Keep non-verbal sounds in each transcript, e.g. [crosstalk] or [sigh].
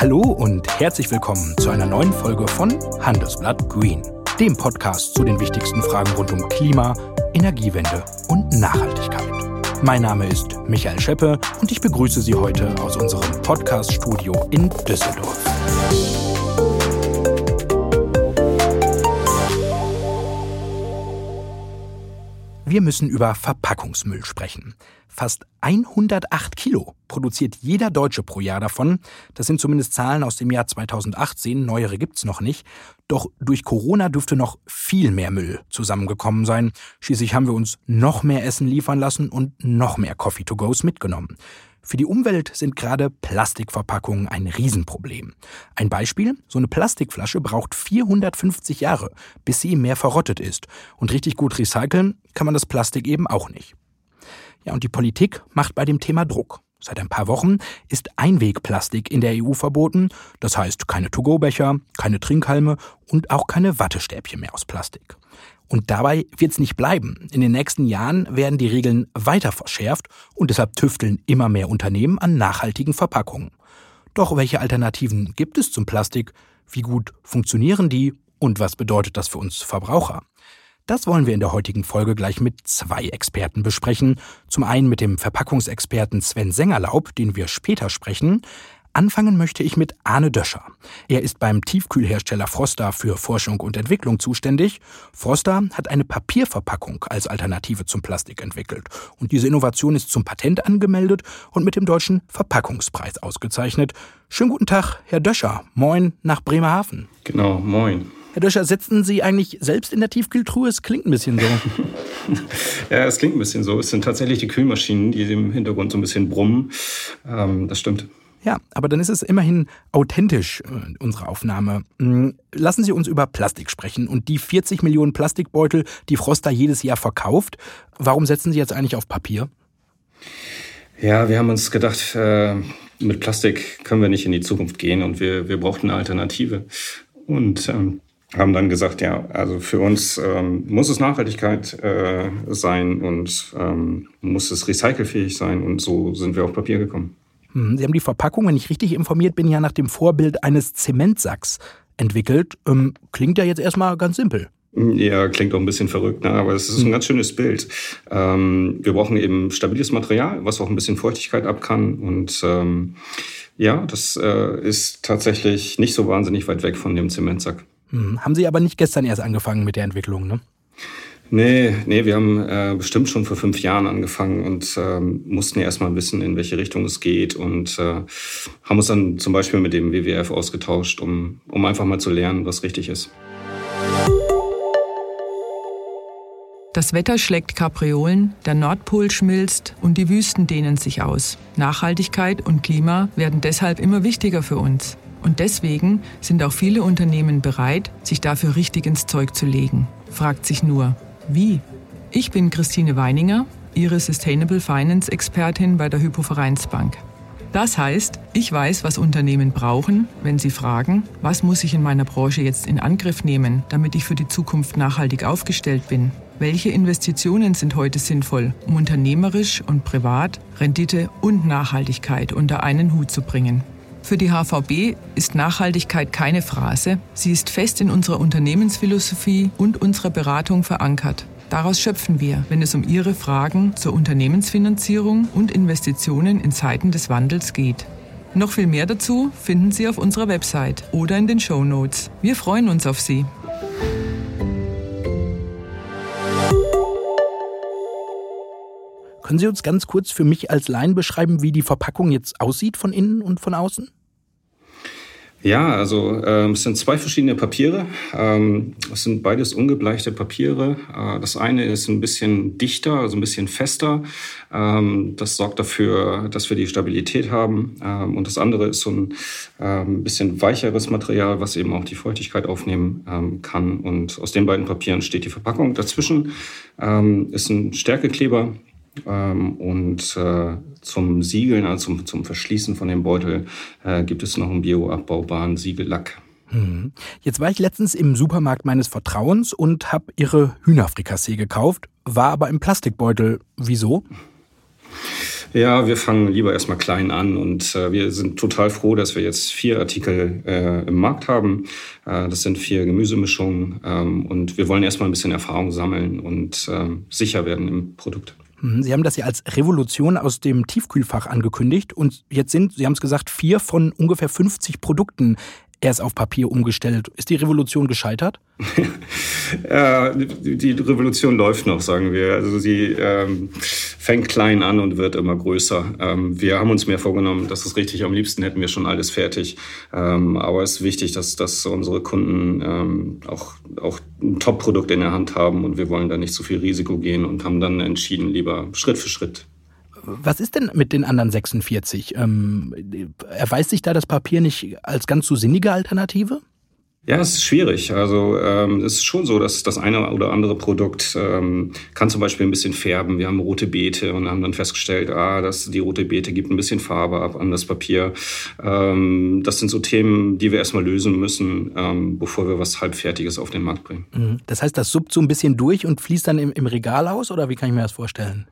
Hallo und herzlich willkommen zu einer neuen Folge von Handelsblatt Green, dem Podcast zu den wichtigsten Fragen rund um Klima, Energiewende und Nachhaltigkeit. Mein Name ist Michael Scheppe und ich begrüße Sie heute aus unserem Podcast-Studio in Düsseldorf. Wir müssen über Verpackungsmüll sprechen. Fast 108 Kilo produziert jeder Deutsche pro Jahr davon. Das sind zumindest Zahlen aus dem Jahr 2018. Neuere gibt's noch nicht. Doch durch Corona dürfte noch viel mehr Müll zusammengekommen sein. Schließlich haben wir uns noch mehr Essen liefern lassen und noch mehr Coffee-to-Goes mitgenommen. Für die Umwelt sind gerade Plastikverpackungen ein Riesenproblem. Ein Beispiel, so eine Plastikflasche braucht 450 Jahre, bis sie mehr verrottet ist. Und richtig gut recyceln kann man das Plastik eben auch nicht. Ja, und die Politik macht bei dem Thema Druck. Seit ein paar Wochen ist Einwegplastik in der EU verboten. Das heißt keine To-Go-Becher, keine Trinkhalme und auch keine Wattestäbchen mehr aus Plastik. Und dabei wird es nicht bleiben. In den nächsten Jahren werden die Regeln weiter verschärft und deshalb tüfteln immer mehr Unternehmen an nachhaltigen Verpackungen. Doch welche Alternativen gibt es zum Plastik? Wie gut funktionieren die? Und was bedeutet das für uns Verbraucher? Das wollen wir in der heutigen Folge gleich mit zwei Experten besprechen. Zum einen mit dem Verpackungsexperten Sven Sengerlaub, den wir später sprechen. Anfangen möchte ich mit Arne Döscher. Er ist beim Tiefkühlhersteller Froster für Forschung und Entwicklung zuständig. Froster hat eine Papierverpackung als Alternative zum Plastik entwickelt. Und diese Innovation ist zum Patent angemeldet und mit dem deutschen Verpackungspreis ausgezeichnet. Schönen guten Tag, Herr Döscher. Moin nach Bremerhaven. Genau, moin. Herr Döscher, sitzen Sie eigentlich selbst in der Tiefkühltruhe? Es klingt ein bisschen so. [laughs] ja, es klingt ein bisschen so. Es sind tatsächlich die Kühlmaschinen, die im Hintergrund so ein bisschen brummen. Ähm, das stimmt. Ja, aber dann ist es immerhin authentisch, äh, unsere Aufnahme. Hm, lassen Sie uns über Plastik sprechen und die 40 Millionen Plastikbeutel, die Froster jedes Jahr verkauft. Warum setzen Sie jetzt eigentlich auf Papier? Ja, wir haben uns gedacht, äh, mit Plastik können wir nicht in die Zukunft gehen und wir, wir brauchten eine Alternative. Und ähm, haben dann gesagt, ja, also für uns ähm, muss es Nachhaltigkeit äh, sein und ähm, muss es recycelfähig sein und so sind wir auf Papier gekommen. Hm, Sie haben die Verpackung, wenn ich richtig informiert bin, ja nach dem Vorbild eines Zementsacks entwickelt. Ähm, klingt ja jetzt erstmal ganz simpel. Ja, klingt auch ein bisschen verrückt, ne? aber es ist ein hm. ganz schönes Bild. Ähm, wir brauchen eben stabiles Material, was auch ein bisschen Feuchtigkeit ab kann. Und ähm, ja, das äh, ist tatsächlich nicht so wahnsinnig weit weg von dem Zementsack. Hm, haben Sie aber nicht gestern erst angefangen mit der Entwicklung, ne? Nee, nee, wir haben äh, bestimmt schon vor fünf Jahren angefangen und ähm, mussten ja erstmal wissen, in welche Richtung es geht und äh, haben uns dann zum Beispiel mit dem WWF ausgetauscht, um, um einfach mal zu lernen, was richtig ist. Das Wetter schlägt Kapriolen, der Nordpol schmilzt und die Wüsten dehnen sich aus. Nachhaltigkeit und Klima werden deshalb immer wichtiger für uns. Und deswegen sind auch viele Unternehmen bereit, sich dafür richtig ins Zeug zu legen. Fragt sich nur, wie? Ich bin Christine Weininger, Ihre Sustainable Finance Expertin bei der Hypovereinsbank. Das heißt, ich weiß, was Unternehmen brauchen, wenn sie fragen, was muss ich in meiner Branche jetzt in Angriff nehmen, damit ich für die Zukunft nachhaltig aufgestellt bin. Welche Investitionen sind heute sinnvoll, um unternehmerisch und privat Rendite und Nachhaltigkeit unter einen Hut zu bringen? Für die HVB ist Nachhaltigkeit keine Phrase. Sie ist fest in unserer Unternehmensphilosophie und unserer Beratung verankert. Daraus schöpfen wir, wenn es um Ihre Fragen zur Unternehmensfinanzierung und Investitionen in Zeiten des Wandels geht. Noch viel mehr dazu finden Sie auf unserer Website oder in den Show Notes. Wir freuen uns auf Sie. Können Sie uns ganz kurz für mich als Laien beschreiben, wie die Verpackung jetzt aussieht von innen und von außen? Ja, also ähm, es sind zwei verschiedene Papiere. Ähm, es sind beides ungebleichte Papiere. Äh, das eine ist ein bisschen dichter, also ein bisschen fester. Ähm, das sorgt dafür, dass wir die Stabilität haben. Ähm, und das andere ist so ein ähm, bisschen weicheres Material, was eben auch die Feuchtigkeit aufnehmen ähm, kann. Und aus den beiden Papieren steht die Verpackung. Dazwischen ähm, ist ein Stärkekleber, und äh, zum Siegeln, also zum, zum Verschließen von dem Beutel, äh, gibt es noch einen bioabbaubaren Siegellack. Hm. Jetzt war ich letztens im Supermarkt meines Vertrauens und habe ihre Hühnerfrikassee gekauft, war aber im Plastikbeutel. Wieso? Ja, wir fangen lieber erstmal klein an und äh, wir sind total froh, dass wir jetzt vier Artikel äh, im Markt haben. Äh, das sind vier Gemüsemischungen ähm, und wir wollen erstmal ein bisschen Erfahrung sammeln und ähm, sicher werden im Produkt. Mhm, Sie haben das ja als Revolution aus dem Tiefkühlfach angekündigt und jetzt sind, Sie haben es gesagt, vier von ungefähr 50 Produkten erst auf Papier umgestellt. Ist die Revolution gescheitert? [laughs] ja, die Revolution läuft noch, sagen wir. Also sie ähm, fängt klein an und wird immer größer. Ähm, wir haben uns mehr vorgenommen, das ist richtig. Am liebsten hätten wir schon alles fertig. Ähm, aber es ist wichtig, dass, dass unsere Kunden ähm, auch, auch ein Top-Produkt in der Hand haben und wir wollen da nicht zu viel Risiko gehen und haben dann entschieden, lieber Schritt für Schritt was ist denn mit den anderen 46? Ähm, erweist sich da das Papier nicht als ganz so sinnige Alternative? Ja, es ist schwierig. Also ähm, es ist schon so, dass das eine oder andere Produkt ähm, kann zum Beispiel ein bisschen färben. Wir haben rote Beete und haben dann festgestellt, ah, dass die rote Beete gibt ein bisschen Farbe ab an das Papier. Ähm, das sind so Themen, die wir erstmal lösen müssen, ähm, bevor wir was halbfertiges auf den Markt bringen. Mhm. Das heißt, das suppt so ein bisschen durch und fließt dann im, im Regal aus oder wie kann ich mir das vorstellen?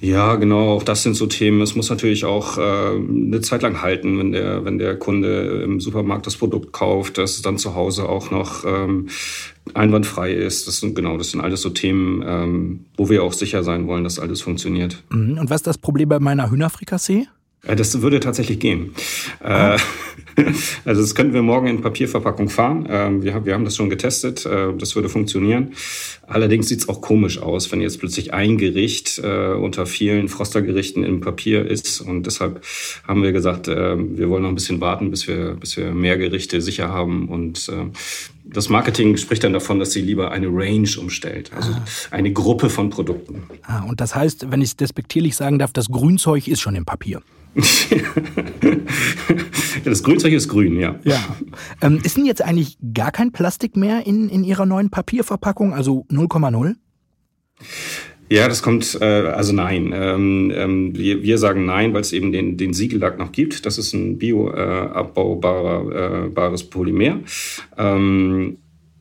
Ja, genau, auch das sind so Themen. Es muss natürlich auch äh, eine Zeit lang halten, wenn der, wenn der Kunde im Supermarkt das Produkt kauft, dass es dann zu Hause auch noch ähm, einwandfrei ist. Das sind genau, das sind alles so Themen, ähm, wo wir auch sicher sein wollen, dass alles funktioniert. Mhm. Und was ist das Problem bei meiner Hühnerfrikassee? Äh, das würde tatsächlich gehen. Oh. [laughs] Also das könnten wir morgen in Papierverpackung fahren. Ähm, wir haben das schon getestet. Äh, das würde funktionieren. Allerdings sieht es auch komisch aus, wenn jetzt plötzlich ein Gericht unter vielen Frostergerichten im Papier ist. Und deshalb haben wir gesagt, wir wollen noch ein bisschen warten, bis wir, bis wir mehr Gerichte sicher haben. Und das Marketing spricht dann davon, dass sie lieber eine Range umstellt, also ah. eine Gruppe von Produkten. Ah, und das heißt, wenn ich es despektierlich sagen darf, das Grünzeug ist schon im Papier. [laughs] das Grünzeug ist grün, ja. ja. Ähm, ist denn jetzt eigentlich gar kein Plastik mehr in, in Ihrer neuen Papierverpackung, also 0,0? Ja, das kommt, äh, also nein. Ähm, ähm, wir, wir sagen nein, weil es eben den, den Siegellack noch gibt. Das ist ein bioabbaubares äh, Polymer. Ähm,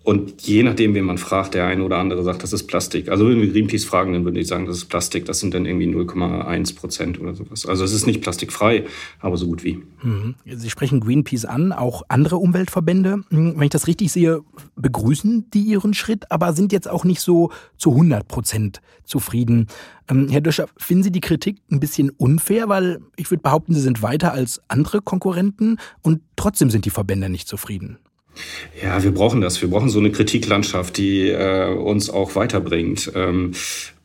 und je nachdem, wen man fragt, der eine oder andere sagt, das ist Plastik. Also wenn wir Greenpeace fragen, dann würden die sagen, das ist Plastik. Das sind dann irgendwie 0,1 Prozent oder sowas. Also es ist nicht plastikfrei, aber so gut wie. Mhm. Sie sprechen Greenpeace an, auch andere Umweltverbände. Hm, wenn ich das richtig sehe, begrüßen die ihren Schritt, aber sind jetzt auch nicht so zu 100 Prozent zufrieden. Ähm, Herr Döscher, finden Sie die Kritik ein bisschen unfair? Weil ich würde behaupten, Sie sind weiter als andere Konkurrenten und trotzdem sind die Verbände nicht zufrieden. Ja, wir brauchen das. Wir brauchen so eine Kritiklandschaft, die äh, uns auch weiterbringt. Ähm,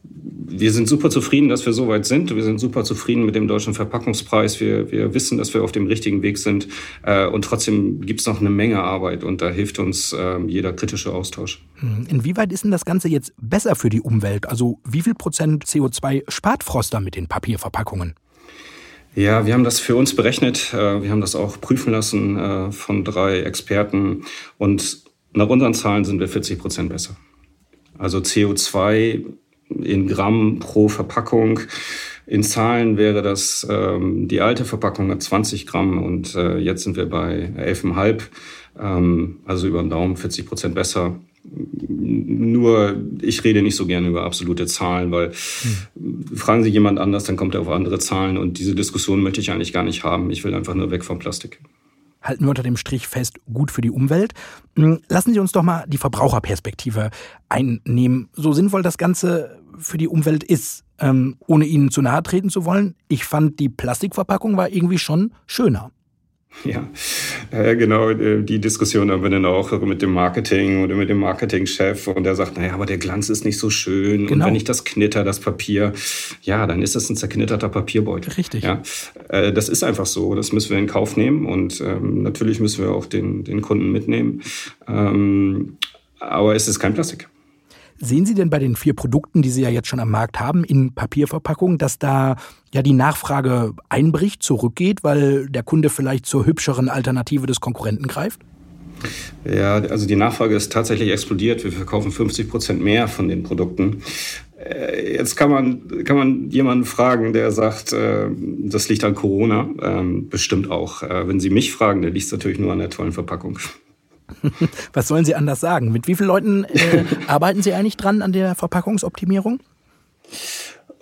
wir sind super zufrieden, dass wir so weit sind. Wir sind super zufrieden mit dem deutschen Verpackungspreis. Wir, wir wissen, dass wir auf dem richtigen Weg sind. Äh, und trotzdem gibt es noch eine Menge Arbeit und da hilft uns äh, jeder kritische Austausch. Hm, inwieweit ist denn das Ganze jetzt besser für die Umwelt? Also wie viel Prozent CO2 spart Froster mit den Papierverpackungen? Ja, wir haben das für uns berechnet. Äh, wir haben das auch prüfen lassen äh, von drei Experten. Und nach unseren Zahlen sind wir 40 Prozent besser. Also CO2 in Gramm pro Verpackung. In Zahlen wäre das, ähm, die alte Verpackung hat 20 Gramm und äh, jetzt sind wir bei 11,5. Ähm, also über den Daumen 40 Prozent besser. Nur ich rede nicht so gerne über absolute Zahlen, weil hm. fragen Sie jemand anders, dann kommt er auf andere Zahlen und diese Diskussion möchte ich eigentlich gar nicht haben. Ich will einfach nur weg vom Plastik. Halten wir unter dem Strich fest, gut für die Umwelt. Hm, lassen Sie uns doch mal die Verbraucherperspektive einnehmen. So sinnvoll das Ganze für die Umwelt ist, ähm, ohne Ihnen zu nahe treten zu wollen. Ich fand, die Plastikverpackung war irgendwie schon schöner. [laughs] Ja, äh, genau, äh, die Diskussion haben wir dann auch mit dem Marketing oder mit dem Marketingchef und der sagt, naja, aber der Glanz ist nicht so schön genau. und wenn ich das knitter, das Papier, ja, dann ist das ein zerknitterter Papierbeutel. Richtig. Ja, äh, das ist einfach so, das müssen wir in Kauf nehmen und ähm, natürlich müssen wir auch den, den Kunden mitnehmen, ähm, aber es ist kein Plastik. Sehen Sie denn bei den vier Produkten, die Sie ja jetzt schon am Markt haben, in Papierverpackung, dass da ja die Nachfrage einbricht, zurückgeht, weil der Kunde vielleicht zur hübscheren Alternative des Konkurrenten greift? Ja, also die Nachfrage ist tatsächlich explodiert. Wir verkaufen 50 Prozent mehr von den Produkten. Äh, jetzt kann man, kann man jemanden fragen, der sagt, äh, das liegt an Corona. Ähm, bestimmt auch. Äh, wenn Sie mich fragen, dann liegt es natürlich nur an der tollen Verpackung. [laughs] Was sollen Sie anders sagen? Mit wie vielen Leuten äh, [laughs] arbeiten Sie eigentlich dran an der Verpackungsoptimierung?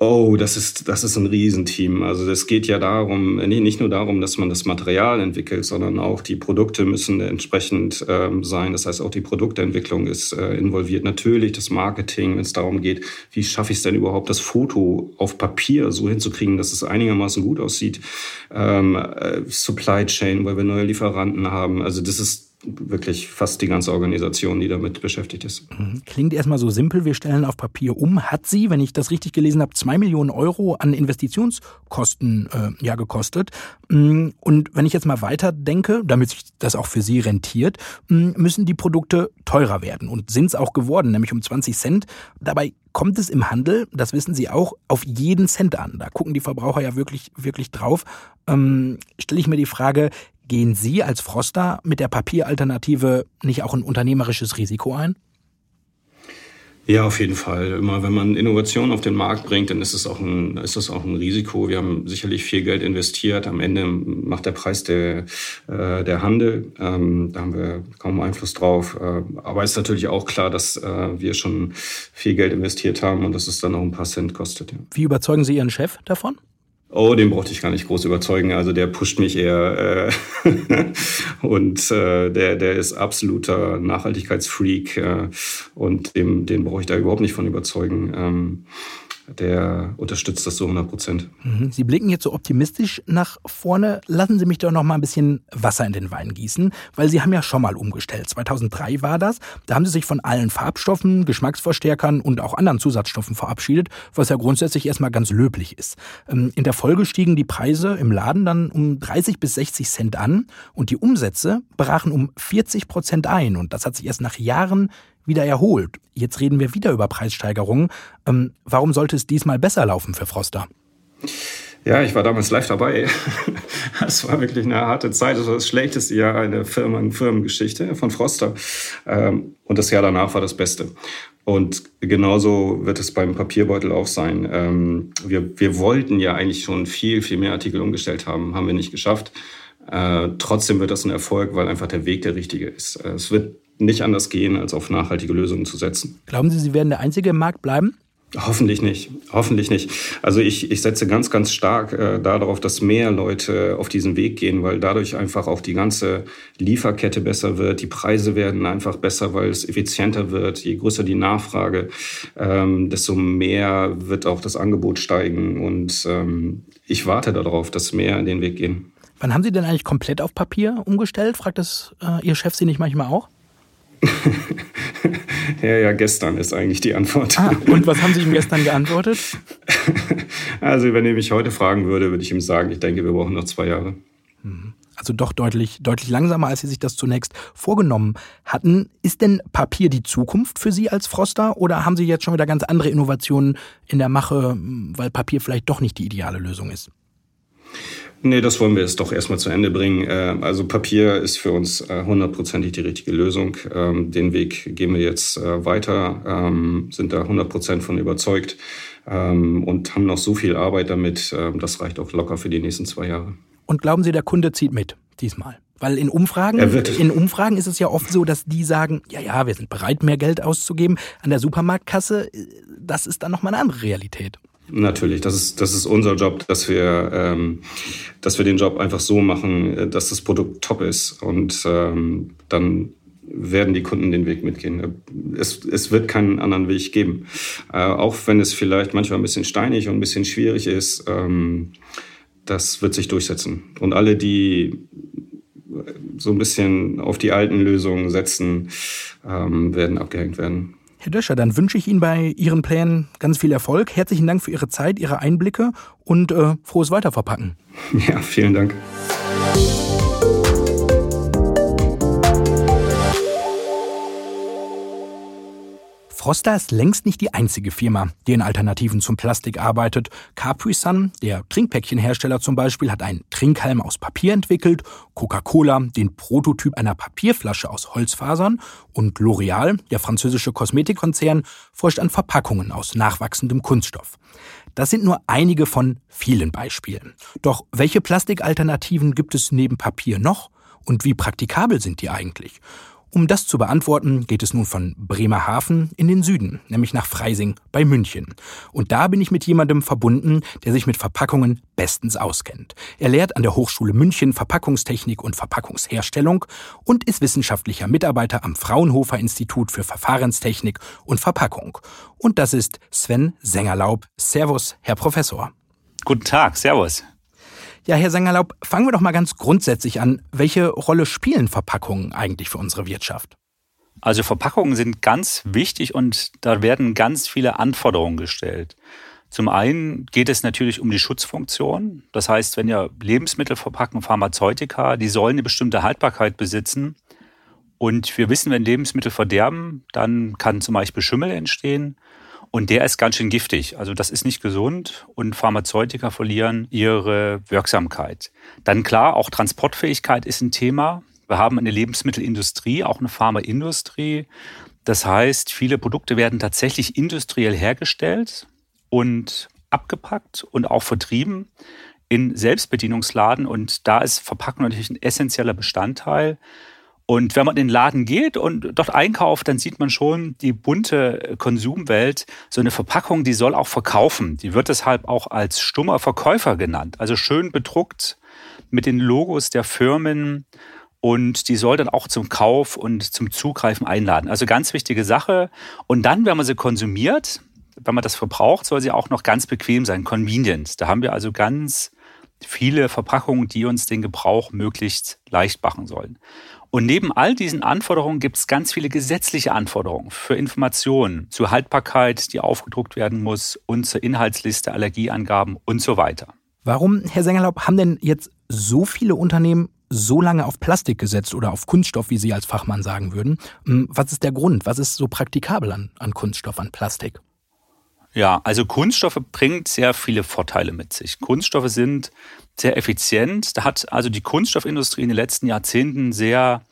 Oh, das ist, das ist ein Riesenteam. Also es geht ja darum, nicht nur darum, dass man das Material entwickelt, sondern auch die Produkte müssen entsprechend ähm, sein. Das heißt, auch die Produktentwicklung ist äh, involviert. Natürlich das Marketing, wenn es darum geht, wie schaffe ich es denn überhaupt, das Foto auf Papier so hinzukriegen, dass es einigermaßen gut aussieht. Ähm, äh, Supply Chain, weil wir neue Lieferanten haben. Also das ist wirklich fast die ganze Organisation, die damit beschäftigt ist. Mhm. Klingt erstmal so simpel, wir stellen auf Papier um. Hat sie, wenn ich das richtig gelesen habe, zwei Millionen Euro an Investitionskosten äh, ja gekostet. Mm, und wenn ich jetzt mal weiter denke, damit sich das auch für Sie rentiert, mm, müssen die Produkte teurer werden und sind es auch geworden, nämlich um 20 Cent. Dabei kommt es im Handel, das wissen Sie auch, auf jeden Cent an. Da gucken die Verbraucher ja wirklich, wirklich drauf. Ähm, Stelle ich mir die Frage, Gehen Sie als Froster mit der Papieralternative nicht auch ein unternehmerisches Risiko ein? Ja, auf jeden Fall. Immer wenn man Innovation auf den Markt bringt, dann ist es auch ein, ist das auch ein Risiko. Wir haben sicherlich viel Geld investiert. Am Ende macht der Preis der, äh, der Handel. Ähm, da haben wir kaum Einfluss drauf. Äh, aber es ist natürlich auch klar, dass äh, wir schon viel Geld investiert haben und dass es dann auch ein paar Cent kostet. Ja. Wie überzeugen Sie Ihren Chef davon? Oh, den brauchte ich gar nicht groß überzeugen. Also der pusht mich eher äh, [laughs] und äh, der, der ist absoluter Nachhaltigkeitsfreak äh, und dem, den brauche ich da überhaupt nicht von überzeugen. Ähm, der unterstützt das so 100 Prozent. Mhm. Sie blicken jetzt so optimistisch nach vorne. Lassen Sie mich doch noch mal ein bisschen Wasser in den Wein gießen, weil Sie haben ja schon mal umgestellt. 2003 war das. Da haben Sie sich von allen Farbstoffen, Geschmacksverstärkern und auch anderen Zusatzstoffen verabschiedet, was ja grundsätzlich erstmal ganz löblich ist. Ähm, in der Folge stiegen die Preise im Laden dann um 30 bis 60 Cent an und die Umsätze brachen um 40 Prozent ein. Und das hat sich erst nach Jahren wieder erholt. Jetzt reden wir wieder über Preissteigerungen. Ähm, warum sollte es diesmal besser laufen für Froster? Ja, ich war damals live dabei. [laughs] Es war wirklich eine harte Zeit. Das war das schlechteste Jahr in der Firmen Firmengeschichte von Froster. Ähm, und das Jahr danach war das Beste. Und genauso wird es beim Papierbeutel auch sein. Ähm, wir, wir wollten ja eigentlich schon viel, viel mehr Artikel umgestellt haben, haben wir nicht geschafft. Äh, trotzdem wird das ein Erfolg, weil einfach der Weg der richtige ist. Äh, es wird nicht anders gehen, als auf nachhaltige Lösungen zu setzen. Glauben Sie, Sie werden der Einzige im Markt bleiben? Hoffentlich nicht. Hoffentlich nicht. Also ich, ich setze ganz, ganz stark äh, darauf, dass mehr Leute auf diesen Weg gehen, weil dadurch einfach auch die ganze Lieferkette besser wird. Die Preise werden einfach besser, weil es effizienter wird. Je größer die Nachfrage, ähm, desto mehr wird auch das Angebot steigen. Und ähm, ich warte darauf, dass mehr in den Weg gehen. Wann haben Sie denn eigentlich komplett auf Papier umgestellt? Fragt das äh, Ihr Chef Sie nicht manchmal auch? [laughs] ja, ja, gestern ist eigentlich die Antwort. Ah, und was haben Sie ihm gestern geantwortet? [laughs] Also, wenn er mich heute fragen würde, würde ich ihm sagen, ich denke, wir brauchen noch zwei Jahre. Mhm. Also doch deutlich, deutlich langsamer, als Sie sich das zunächst vorgenommen hatten. Ist denn Papier die Zukunft für Sie als Froster oder haben Sie jetzt schon wieder ganz andere Innovationen in der Mache, weil Papier vielleicht doch nicht die ideale Lösung ist? Nee, das wollen wir jetzt doch erstmal zu Ende bringen. Äh, also Papier ist für uns äh, hundertprozentig die richtige Lösung. Ähm, den Weg gehen wir jetzt äh, weiter, ähm, sind da hundertprozentig von überzeugt ähm, und haben noch so viel Arbeit damit. Das reicht auch locker für die nächsten zwei Jahre. Und glauben Sie, der Kunde zieht mit diesmal? Weil in Umfragen, in Umfragen ist es ja oft so, dass die sagen, ja, ja, wir sind bereit, mehr Geld auszugeben. An der Supermarktkasse, das ist dann nochmal eine andere Realität. Natürlich, das ist, das ist unser Job, dass wir, ähm, dass wir den Job einfach so machen, äh, dass das Produkt top ist und ähm, dann werden die Kunden den Weg mitgehen. Es, es wird keinen anderen Weg geben. Äh, auch wenn es vielleicht manchmal ein bisschen steinig und ein bisschen schwierig ist, ähm, das wird sich durchsetzen. Und alle, die so ein bisschen auf die alten Lösungen setzen, ähm, werden abgehängt werden. Herr Döscher, dann wünsche ich Ihnen bei Ihren Plänen ganz viel Erfolg. Herzlichen Dank für Ihre Zeit, Ihre Einblicke und äh, frohes Weiterverpacken. Ja, vielen Dank. Froster ist längst nicht die einzige Firma, die in Alternativen zum Plastik arbeitet. Capri Sun, der Trinkpäckchenhersteller zum Beispiel, hat einen Trinkhalm aus Papier entwickelt, Coca-Cola den Prototyp einer Papierflasche aus Holzfasern und L'Oreal, der französische Kosmetikkonzern, forscht an Verpackungen aus nachwachsendem Kunststoff. Das sind nur einige von vielen Beispielen. Doch welche Plastikalternativen gibt es neben Papier noch und wie praktikabel sind die eigentlich? Um das zu beantworten, geht es nun von Bremerhaven in den Süden, nämlich nach Freising bei München. Und da bin ich mit jemandem verbunden, der sich mit Verpackungen bestens auskennt. Er lehrt an der Hochschule München Verpackungstechnik und Verpackungsherstellung und ist wissenschaftlicher Mitarbeiter am Fraunhofer Institut für Verfahrenstechnik und Verpackung. Und das ist Sven Sengerlaub. Servus, Herr Professor. Guten Tag, Servus. Ja, Herr Sengerlaub, fangen wir doch mal ganz grundsätzlich an. Welche Rolle spielen Verpackungen eigentlich für unsere Wirtschaft? Also Verpackungen sind ganz wichtig und da werden ganz viele Anforderungen gestellt. Zum einen geht es natürlich um die Schutzfunktion. Das heißt, wenn ihr Lebensmittel verpacken, Pharmazeutika, die sollen eine bestimmte Haltbarkeit besitzen. Und wir wissen, wenn Lebensmittel verderben, dann kann zum Beispiel Schimmel entstehen. Und der ist ganz schön giftig. Also das ist nicht gesund und Pharmazeutika verlieren ihre Wirksamkeit. Dann klar, auch Transportfähigkeit ist ein Thema. Wir haben eine Lebensmittelindustrie, auch eine Pharmaindustrie. Das heißt, viele Produkte werden tatsächlich industriell hergestellt und abgepackt und auch vertrieben in Selbstbedienungsladen. Und da ist Verpackung natürlich ein essentieller Bestandteil. Und wenn man in den Laden geht und dort einkauft, dann sieht man schon die bunte Konsumwelt. So eine Verpackung, die soll auch verkaufen. Die wird deshalb auch als stummer Verkäufer genannt. Also schön bedruckt mit den Logos der Firmen. Und die soll dann auch zum Kauf und zum Zugreifen einladen. Also ganz wichtige Sache. Und dann, wenn man sie konsumiert, wenn man das verbraucht, soll sie auch noch ganz bequem sein, convenient. Da haben wir also ganz viele Verpackungen, die uns den Gebrauch möglichst leicht machen sollen. Und neben all diesen Anforderungen gibt es ganz viele gesetzliche Anforderungen für Informationen zur Haltbarkeit, die aufgedruckt werden muss und zur Inhaltsliste, Allergieangaben und so weiter. Warum, Herr Sengerlaub, haben denn jetzt so viele Unternehmen so lange auf Plastik gesetzt oder auf Kunststoff, wie Sie als Fachmann sagen würden? Hm, was ist der Grund? Was ist so praktikabel an, an Kunststoff, an Plastik? Ja, also Kunststoffe bringt sehr viele Vorteile mit sich. Kunststoffe sind sehr effizient. Da hat also die Kunststoffindustrie in den letzten Jahrzehnten sehr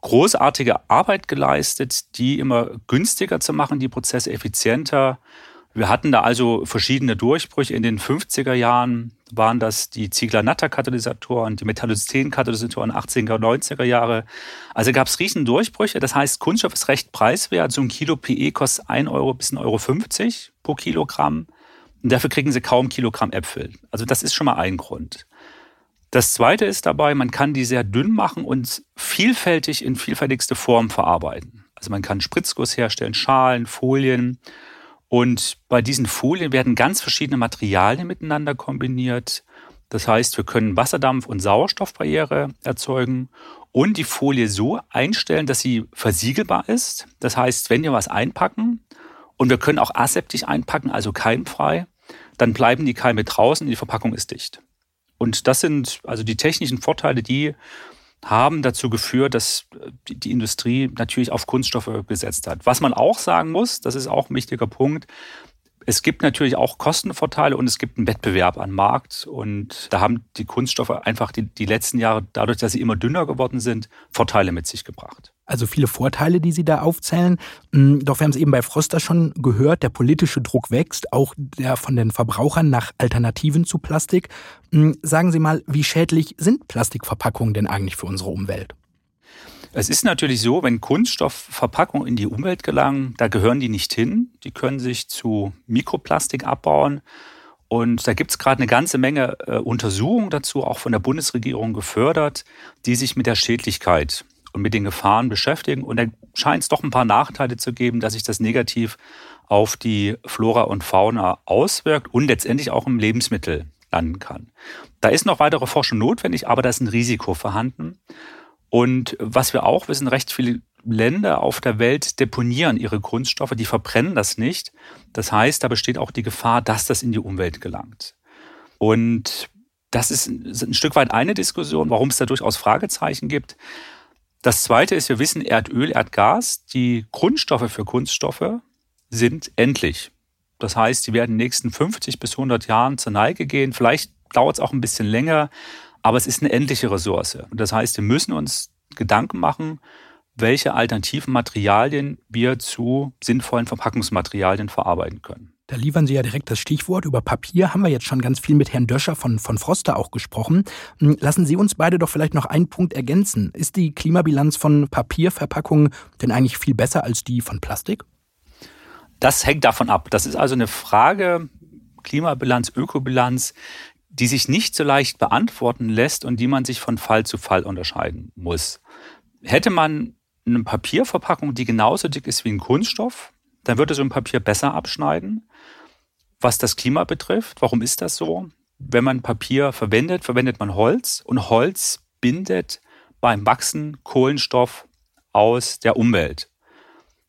großartige Arbeit geleistet, die immer günstiger zu machen, die Prozesse effizienter. Wir hatten da also verschiedene Durchbrüche. In den 50er Jahren waren das die Ziegler-Natter-Katalysatoren, die Metallocyan-Katalysatoren 80er, 90er Jahre. Also gab es riesen Durchbrüche. Das heißt, Kunststoff ist recht preiswert. So ein Kilo PE kostet 1 Euro bis 1,50 Euro pro Kilogramm. Und dafür kriegen sie kaum Kilogramm Äpfel. Also das ist schon mal ein Grund. Das zweite ist dabei, man kann die sehr dünn machen und vielfältig in vielfältigste Formen verarbeiten. Also man kann Spritzguss herstellen, Schalen, Folien. Und bei diesen Folien werden ganz verschiedene Materialien miteinander kombiniert. Das heißt, wir können Wasserdampf und Sauerstoffbarriere erzeugen und die Folie so einstellen, dass sie versiegelbar ist. Das heißt, wenn wir was einpacken und wir können auch aseptisch einpacken, also keimfrei, dann bleiben die Keime draußen die Verpackung ist dicht. Und das sind also die technischen Vorteile, die haben dazu geführt, dass die Industrie natürlich auf Kunststoffe gesetzt hat. Was man auch sagen muss, das ist auch ein wichtiger Punkt, es gibt natürlich auch Kostenvorteile und es gibt einen Wettbewerb am Markt. Und da haben die Kunststoffe einfach die, die letzten Jahre, dadurch, dass sie immer dünner geworden sind, Vorteile mit sich gebracht. Also viele Vorteile, die Sie da aufzählen. Mm, doch wir haben es eben bei Froster schon gehört, der politische Druck wächst, auch der von den Verbrauchern nach Alternativen zu Plastik. Mm, sagen Sie mal, wie schädlich sind Plastikverpackungen denn eigentlich für unsere Umwelt? Es ist natürlich so, wenn Kunststoffverpackungen in die Umwelt gelangen, da gehören die nicht hin. Die können sich zu Mikroplastik abbauen. Und da gibt es gerade eine ganze Menge äh, Untersuchungen dazu, auch von der Bundesregierung gefördert, die sich mit der Schädlichkeit und mit den Gefahren beschäftigen. Und da scheint es doch ein paar Nachteile zu geben, dass sich das negativ auf die Flora und Fauna auswirkt und letztendlich auch im Lebensmittel landen kann. Da ist noch weitere Forschung notwendig, aber da ist ein Risiko vorhanden. Und was wir auch wissen, recht viele Länder auf der Welt deponieren ihre Kunststoffe, die verbrennen das nicht. Das heißt, da besteht auch die Gefahr, dass das in die Umwelt gelangt. Und das ist ein Stück weit eine Diskussion, warum es da durchaus Fragezeichen gibt. Das zweite ist, wir wissen, Erdöl, Erdgas, die Grundstoffe für Kunststoffe sind endlich. Das heißt, die werden in den nächsten 50 bis 100 Jahren zur Neige gehen. Vielleicht dauert es auch ein bisschen länger, aber es ist eine endliche Ressource. Das heißt, wir müssen uns Gedanken machen, welche alternativen Materialien wir zu sinnvollen Verpackungsmaterialien verarbeiten können. Da liefern Sie ja direkt das Stichwort. Über Papier haben wir jetzt schon ganz viel mit Herrn Döscher von, von Froster auch gesprochen. Hm, lassen Sie uns beide doch vielleicht noch einen Punkt ergänzen. Ist die Klimabilanz von Papierverpackungen denn eigentlich viel besser als die von Plastik? Das hängt davon ab. Das ist also eine Frage, Klimabilanz, Ökobilanz, die sich nicht so leicht beantworten lässt und die man sich von Fall zu Fall unterscheiden muss. Hätte man eine Papierverpackung, die genauso dick ist wie ein Kunststoff, dann würde so ein Papier besser abschneiden. Was das Klima betrifft, warum ist das so? Wenn man Papier verwendet, verwendet man Holz und Holz bindet beim Wachsen Kohlenstoff aus der Umwelt.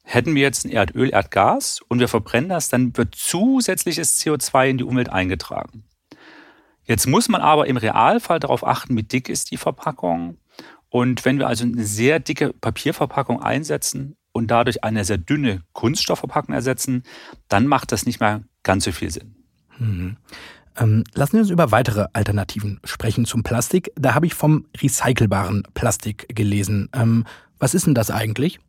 Hätten wir jetzt ein Erdöl, Erdgas und wir verbrennen das, dann wird zusätzliches CO2 in die Umwelt eingetragen. Jetzt muss man aber im Realfall darauf achten, wie dick ist die Verpackung. Und wenn wir also eine sehr dicke Papierverpackung einsetzen und dadurch eine sehr dünne Kunststoffverpackung ersetzen, dann macht das nicht mehr ganz so viel Sinn. Mhm. Ähm, lassen wir uns über weitere Alternativen sprechen zum Plastik. Da habe ich vom recycelbaren Plastik gelesen. Ähm, was ist denn das eigentlich?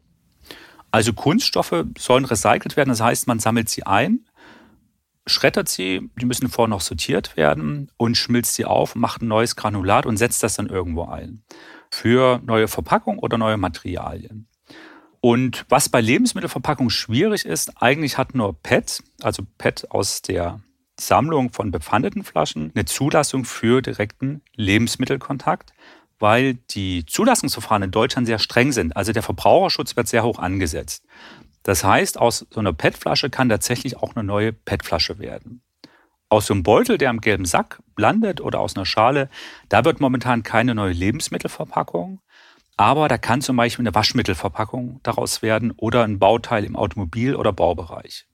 Also Kunststoffe sollen recycelt werden, das heißt, man sammelt sie ein, schreddert sie, die müssen vorher noch sortiert werden und schmilzt sie auf, macht ein neues Granulat und setzt das dann irgendwo ein. Für neue Verpackung oder neue Materialien. Und was bei Lebensmittelverpackung schwierig ist, eigentlich hat nur PET, also PET aus der Sammlung von bepfandeten Flaschen, eine Zulassung für direkten Lebensmittelkontakt weil die Zulassungsverfahren in Deutschland sehr streng sind. Also der Verbraucherschutz wird sehr hoch angesetzt. Das heißt, aus so einer PET-Flasche kann tatsächlich auch eine neue PET-Flasche werden. Aus so einem Beutel, der am gelben Sack landet oder aus einer Schale, da wird momentan keine neue Lebensmittelverpackung. Aber da kann zum Beispiel eine Waschmittelverpackung daraus werden oder ein Bauteil im Automobil- oder Baubereich.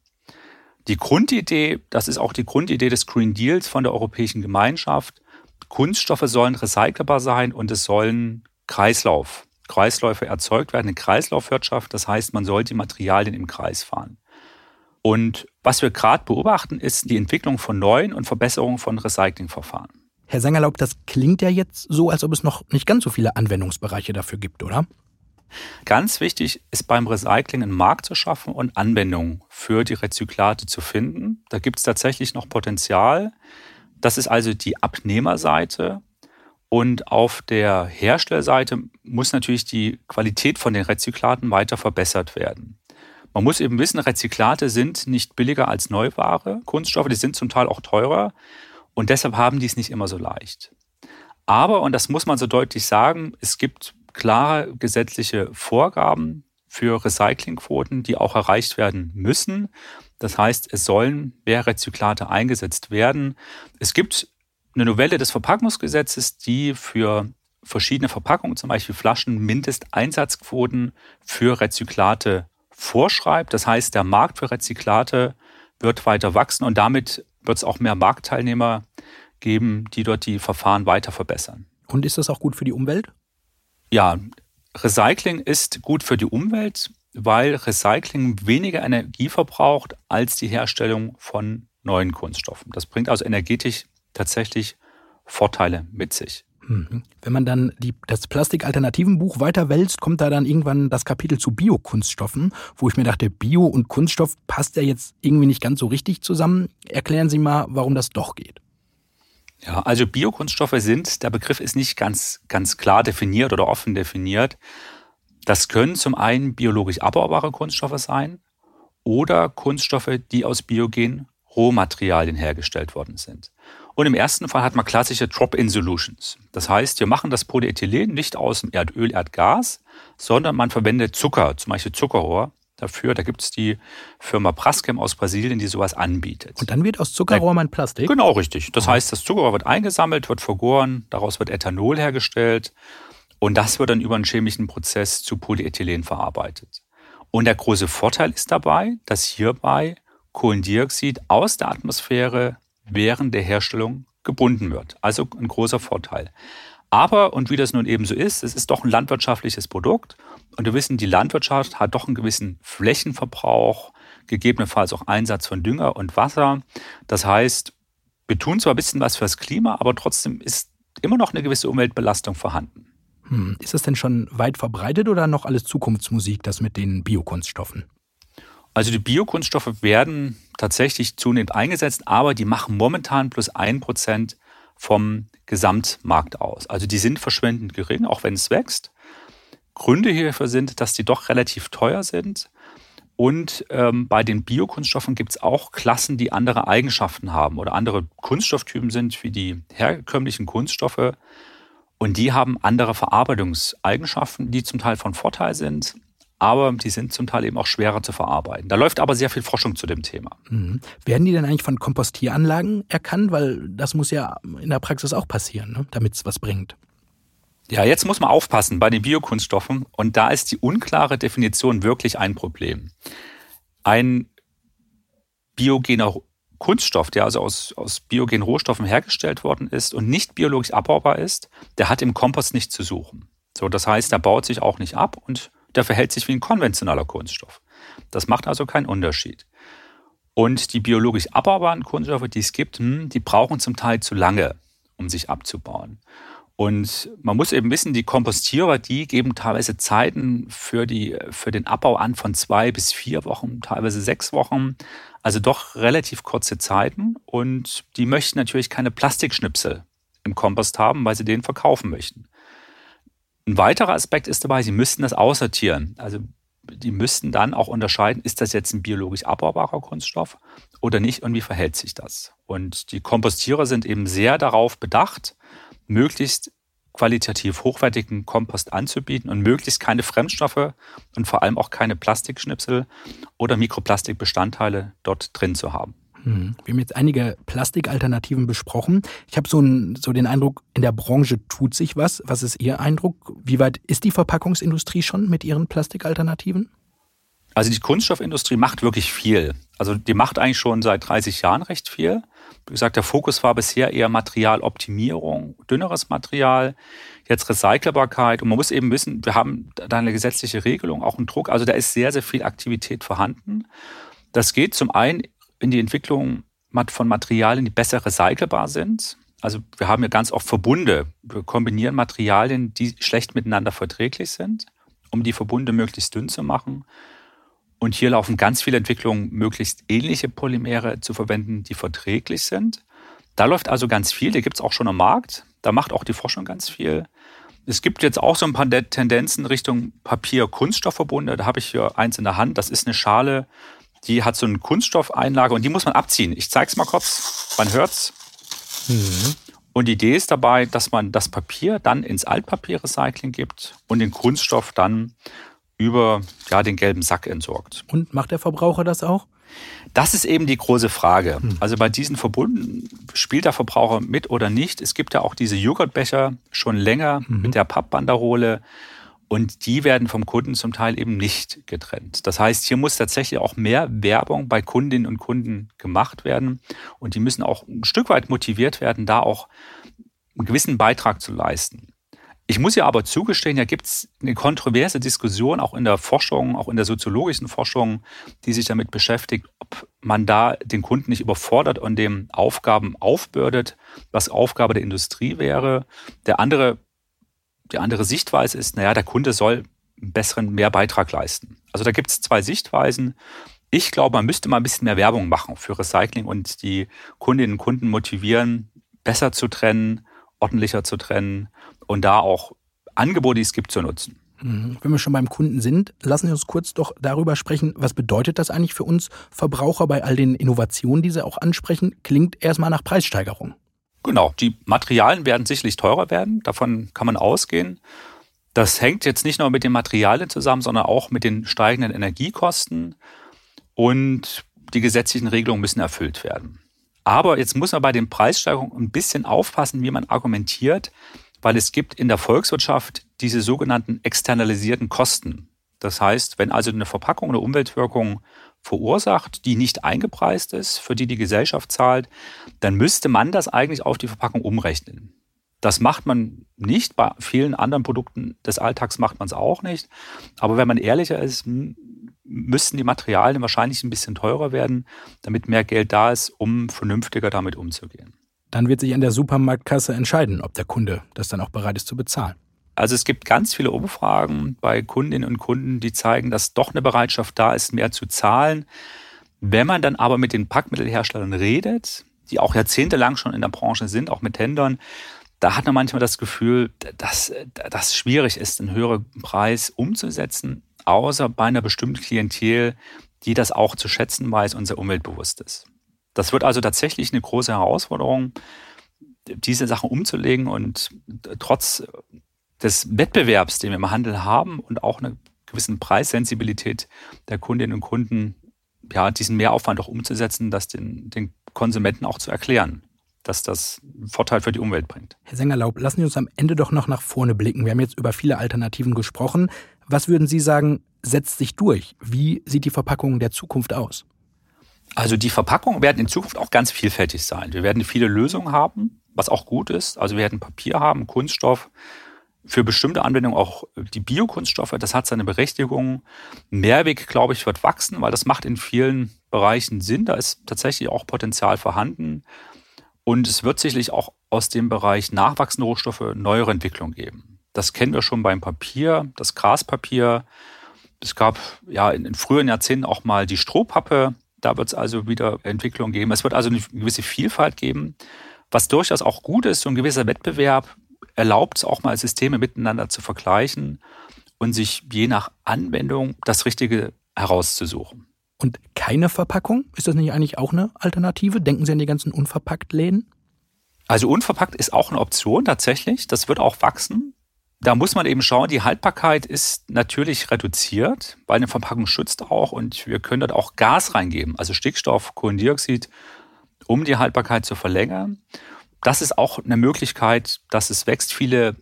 Die Grundidee, das ist auch die Grundidee des Green Deals von der Europäischen Gemeinschaft, Kunststoffe sollen recycelbar sein und es sollen Kreislauf, Kreisläufe erzeugt werden, eine Kreislaufwirtschaft. Das heißt, man soll die Materialien im Kreis fahren. Und was wir gerade beobachten, ist die Entwicklung von neuen und Verbesserungen von Recyclingverfahren. Herr Sangerlaub, das klingt ja jetzt so, als ob es noch nicht ganz so viele Anwendungsbereiche dafür gibt, oder? Ganz wichtig ist beim Recycling einen Markt zu schaffen und Anwendungen für die Rezyklate zu finden. Da gibt es tatsächlich noch Potenzial. Das ist also die Abnehmerseite. Und auf der Herstellerseite muss natürlich die Qualität von den Rezyklaten weiter verbessert werden. Man muss eben wissen, Rezyklate sind nicht billiger als Neuware. Kunststoffe, die sind zum Teil auch teurer. Und deshalb haben die es nicht immer so leicht. Aber, und das muss man so deutlich sagen, es gibt klare gesetzliche Vorgaben für Recyclingquoten, die auch erreicht werden müssen. Das heißt, es sollen mehr Rezyklate eingesetzt werden. Es gibt eine Novelle des Verpackungsgesetzes, die für verschiedene Verpackungen, zum Beispiel Flaschen, Mindesteinsatzquoten für Rezyklate vorschreibt. Das heißt, der Markt für Rezyklate wird weiter wachsen und damit wird es auch mehr Marktteilnehmer geben, die dort die Verfahren weiter verbessern. Und ist das auch gut für die Umwelt? Ja, Recycling ist gut für die Umwelt weil Recycling weniger Energie verbraucht als die Herstellung von neuen Kunststoffen. Das bringt also energetisch tatsächlich Vorteile mit sich. Mhm. Wenn man dann die, das Plastikalternativenbuch weiter wälzt, kommt da dann irgendwann das Kapitel zu Biokunststoffen, wo ich mir dachte, Bio und Kunststoff passt ja jetzt irgendwie nicht ganz so richtig zusammen. Erklären Sie mal, warum das doch geht. Ja, also Biokunststoffe sind, der Begriff ist nicht ganz, ganz klar definiert oder offen definiert. Das können zum einen biologisch abbaubare Kunststoffe sein oder Kunststoffe, die aus biogenen Rohmaterialien hergestellt worden sind. Und im ersten Fall hat man klassische Drop-in-Solutions. Das heißt, wir machen das Polyethylen nicht aus dem Erdöl, Erdgas, sondern man verwendet Zucker, zum Beispiel Zuckerrohr dafür. Da gibt es die Firma Braskem aus Brasilien, die sowas anbietet. Und dann wird aus Zuckerrohr mein Plastik? Genau, richtig. Das heißt, das Zuckerrohr wird eingesammelt, wird vergoren, daraus wird Ethanol hergestellt und das wird dann über einen chemischen Prozess zu Polyethylen verarbeitet. Und der große Vorteil ist dabei, dass hierbei Kohlendioxid aus der Atmosphäre während der Herstellung gebunden wird. Also ein großer Vorteil. Aber, und wie das nun eben so ist, es ist doch ein landwirtschaftliches Produkt. Und wir wissen, die Landwirtschaft hat doch einen gewissen Flächenverbrauch, gegebenenfalls auch Einsatz von Dünger und Wasser. Das heißt, wir tun zwar ein bisschen was fürs Klima, aber trotzdem ist immer noch eine gewisse Umweltbelastung vorhanden. Hm. Ist das denn schon weit verbreitet oder noch alles Zukunftsmusik, das mit den Biokunststoffen? Also die Biokunststoffe werden tatsächlich zunehmend eingesetzt, aber die machen momentan plus ein Prozent vom Gesamtmarkt aus. Also die sind verschwindend gering, auch wenn es wächst. Gründe hierfür sind, dass die doch relativ teuer sind. Und ähm, bei den Biokunststoffen gibt es auch Klassen, die andere Eigenschaften haben oder andere Kunststofftypen sind wie die herkömmlichen Kunststoffe. Und die haben andere Verarbeitungseigenschaften, die zum Teil von Vorteil sind, aber die sind zum Teil eben auch schwerer zu verarbeiten. Da läuft aber sehr viel Forschung zu dem Thema. Mhm. Werden die denn eigentlich von Kompostieranlagen erkannt? Weil das muss ja in der Praxis auch passieren, ne? damit es was bringt. Ja, jetzt muss man aufpassen bei den Biokunststoffen und da ist die unklare Definition wirklich ein Problem. Ein biogener Kunststoff, der also aus, aus biogenen Rohstoffen hergestellt worden ist und nicht biologisch abbaubar ist, der hat im Kompost nichts zu suchen. So, das heißt, der baut sich auch nicht ab und der verhält sich wie ein konventioneller Kunststoff. Das macht also keinen Unterschied. Und die biologisch abbaubaren Kunststoffe, die es gibt, hm, die brauchen zum Teil zu lange, um sich abzubauen. Und man muss eben wissen, die Kompostierer, die geben teilweise Zeiten für, die, für den Abbau an von zwei bis vier Wochen, teilweise sechs Wochen. Also doch relativ kurze Zeiten. Und die möchten natürlich keine Plastikschnipsel im Kompost haben, weil sie den verkaufen möchten. Ein weiterer Aspekt ist dabei, sie müssten das aussortieren. Also die müssten dann auch unterscheiden, ist das jetzt ein biologisch abbaubarer Kunststoff oder nicht und wie verhält sich das. Und die Kompostierer sind eben sehr darauf bedacht, möglichst qualitativ hochwertigen Kompost anzubieten und möglichst keine Fremdstoffe und vor allem auch keine Plastikschnipsel oder Mikroplastikbestandteile dort drin zu haben. Hm. Wir haben jetzt einige Plastikalternativen besprochen. Ich habe so, so den Eindruck, in der Branche tut sich was. Was ist Ihr Eindruck? Wie weit ist die Verpackungsindustrie schon mit ihren Plastikalternativen? Also die Kunststoffindustrie macht wirklich viel. Also die macht eigentlich schon seit 30 Jahren recht viel. Wie gesagt, der Fokus war bisher eher Materialoptimierung, dünneres Material, jetzt Recycelbarkeit. Und man muss eben wissen, wir haben da eine gesetzliche Regelung, auch einen Druck. Also da ist sehr, sehr viel Aktivität vorhanden. Das geht zum einen in die Entwicklung von Materialien, die besser recycelbar sind. Also wir haben ja ganz oft Verbunde. Wir kombinieren Materialien, die schlecht miteinander verträglich sind, um die Verbunde möglichst dünn zu machen. Und hier laufen ganz viele Entwicklungen, möglichst ähnliche Polymere zu verwenden, die verträglich sind. Da läuft also ganz viel, da gibt es auch schon am Markt. Da macht auch die Forschung ganz viel. Es gibt jetzt auch so ein paar Tendenzen Richtung Papier-Kunststoffverbunde. Da habe ich hier eins in der Hand. Das ist eine Schale, die hat so eine Kunststoffeinlage und die muss man abziehen. Ich zeige es mal kurz. Man hört's. Mhm. Und die Idee ist dabei, dass man das Papier dann ins Altpapierrecycling gibt und den Kunststoff dann über ja, den gelben Sack entsorgt. Und macht der Verbraucher das auch? Das ist eben die große Frage. Hm. Also bei diesen Verbunden spielt der Verbraucher mit oder nicht. Es gibt ja auch diese Joghurtbecher schon länger mhm. mit der Pappbanderole und die werden vom Kunden zum Teil eben nicht getrennt. Das heißt, hier muss tatsächlich auch mehr Werbung bei Kundinnen und Kunden gemacht werden und die müssen auch ein Stück weit motiviert werden, da auch einen gewissen Beitrag zu leisten. Ich muss ja aber zugestehen, ja gibt es eine kontroverse Diskussion auch in der Forschung, auch in der soziologischen Forschung, die sich damit beschäftigt, ob man da den Kunden nicht überfordert und dem Aufgaben aufbürdet, was Aufgabe der Industrie wäre. Der andere, die andere Sichtweise ist, naja, der Kunde soll einen besseren Mehrbeitrag leisten. Also da gibt es zwei Sichtweisen. Ich glaube, man müsste mal ein bisschen mehr Werbung machen für Recycling und die Kundinnen und Kunden motivieren, besser zu trennen, ordentlicher zu trennen und da auch Angebote, die es gibt, zu nutzen. Mhm. Wenn wir schon beim Kunden sind, lassen Sie uns kurz doch darüber sprechen, was bedeutet das eigentlich für uns Verbraucher bei all den Innovationen, die Sie auch ansprechen? Klingt erstmal nach Preissteigerung. Genau, die Materialien werden sicherlich teurer werden, davon kann man ausgehen. Das hängt jetzt nicht nur mit den Materialien zusammen, sondern auch mit den steigenden Energiekosten und die gesetzlichen Regelungen müssen erfüllt werden. Aber jetzt muss man bei den Preissteigerungen ein bisschen aufpassen, wie man argumentiert, weil es gibt in der Volkswirtschaft diese sogenannten externalisierten Kosten. Das heißt, wenn also eine Verpackung eine Umweltwirkung verursacht, die nicht eingepreist ist, für die die Gesellschaft zahlt, dann müsste man das eigentlich auf die Verpackung umrechnen. Das macht man nicht. Bei vielen anderen Produkten des Alltags macht man es auch nicht. Aber wenn man ehrlicher ist, müssten die Materialien wahrscheinlich ein bisschen teurer werden, damit mehr Geld da ist, um vernünftiger damit umzugehen dann wird sich an der Supermarktkasse entscheiden, ob der Kunde das dann auch bereit ist zu bezahlen. Also es gibt ganz viele Umfragen bei Kundinnen und Kunden, die zeigen, dass doch eine Bereitschaft da ist, mehr zu zahlen. Wenn man dann aber mit den Packmittelherstellern redet, die auch jahrzehntelang schon in der Branche sind, auch mit Tendern, da hat man manchmal das Gefühl, dass das schwierig ist, einen höheren Preis umzusetzen, außer bei einer bestimmten Klientel, die das auch zu schätzen weiß und sehr umweltbewusst ist. Das wird also tatsächlich eine große Herausforderung, diese Sachen umzulegen und trotz des Wettbewerbs, den wir im Handel haben und auch einer gewissen Preissensibilität der Kundinnen und Kunden, ja, diesen Mehraufwand auch umzusetzen, das den, den Konsumenten auch zu erklären, dass das einen Vorteil für die Umwelt bringt. Herr Sengerlaub, lassen Sie uns am Ende doch noch nach vorne blicken. Wir haben jetzt über viele Alternativen gesprochen. Was würden Sie sagen, setzt sich durch? Wie sieht die Verpackung der Zukunft aus? Also die Verpackungen werden in Zukunft auch ganz vielfältig sein. Wir werden viele Lösungen haben, was auch gut ist. Also wir werden Papier haben, Kunststoff, für bestimmte Anwendungen auch die Biokunststoffe, das hat seine Berechtigung. Mehrweg, glaube ich, wird wachsen, weil das macht in vielen Bereichen Sinn. Da ist tatsächlich auch Potenzial vorhanden. Und es wird sicherlich auch aus dem Bereich nachwachsende Rohstoffe neuere Entwicklungen geben. Das kennen wir schon beim Papier, das Graspapier. Es gab ja in, in früheren Jahrzehnten auch mal die Strohpappe. Da wird es also wieder Entwicklungen geben. Es wird also eine gewisse Vielfalt geben, was durchaus auch gut ist. So ein gewisser Wettbewerb erlaubt es auch mal Systeme miteinander zu vergleichen und sich je nach Anwendung das Richtige herauszusuchen. Und keine Verpackung? Ist das nicht eigentlich auch eine Alternative? Denken Sie an die ganzen Unverpackt-Läden? Also unverpackt ist auch eine Option tatsächlich. Das wird auch wachsen. Da muss man eben schauen, die Haltbarkeit ist natürlich reduziert, weil eine Verpackung schützt auch und wir können dort auch Gas reingeben, also Stickstoff, Kohlendioxid, um die Haltbarkeit zu verlängern das ist auch eine Möglichkeit, dass es wächst. Viele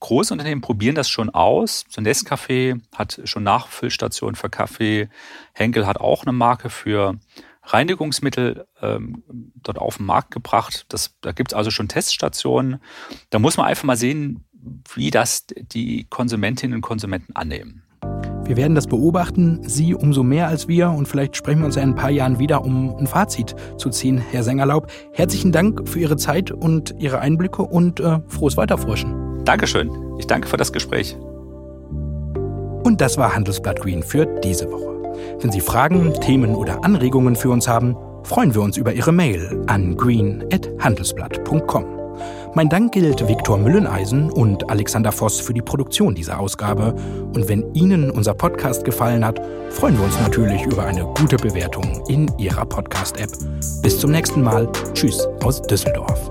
große Unternehmen probieren das schon aus. So Nescafé hat schon Nachfüllstationen für Kaffee. Henkel hat auch eine Marke für Reinigungsmittel ähm, dort auf den Markt gebracht. Das, da gibt es also schon Teststationen. Da muss man einfach mal sehen, wie das die Konsumentinnen und Konsumenten annehmen. Wir werden das beobachten, Sie umso mehr als wir und vielleicht sprechen wir uns in ein paar Jahren wieder, um ein Fazit zu ziehen, Herr Sengerlaub. Herzlichen Dank für Ihre Zeit und Ihre Einblicke und äh, frohes Weiterforschen. Dankeschön. Ich danke für das Gespräch. Und das war Handelsblatt Green für diese Woche. Wenn Sie Fragen, Themen oder Anregungen für uns haben, freuen wir uns über Ihre Mail an green.handelsblatt.com. Mein Dank gilt Viktor Mülleneisen und Alexander Voss für die Produktion dieser Ausgabe. Und wenn Ihnen unser Podcast gefallen hat, freuen wir uns natürlich über eine gute Bewertung in Ihrer Podcast-App. Bis zum nächsten Mal. Tschüss aus Düsseldorf.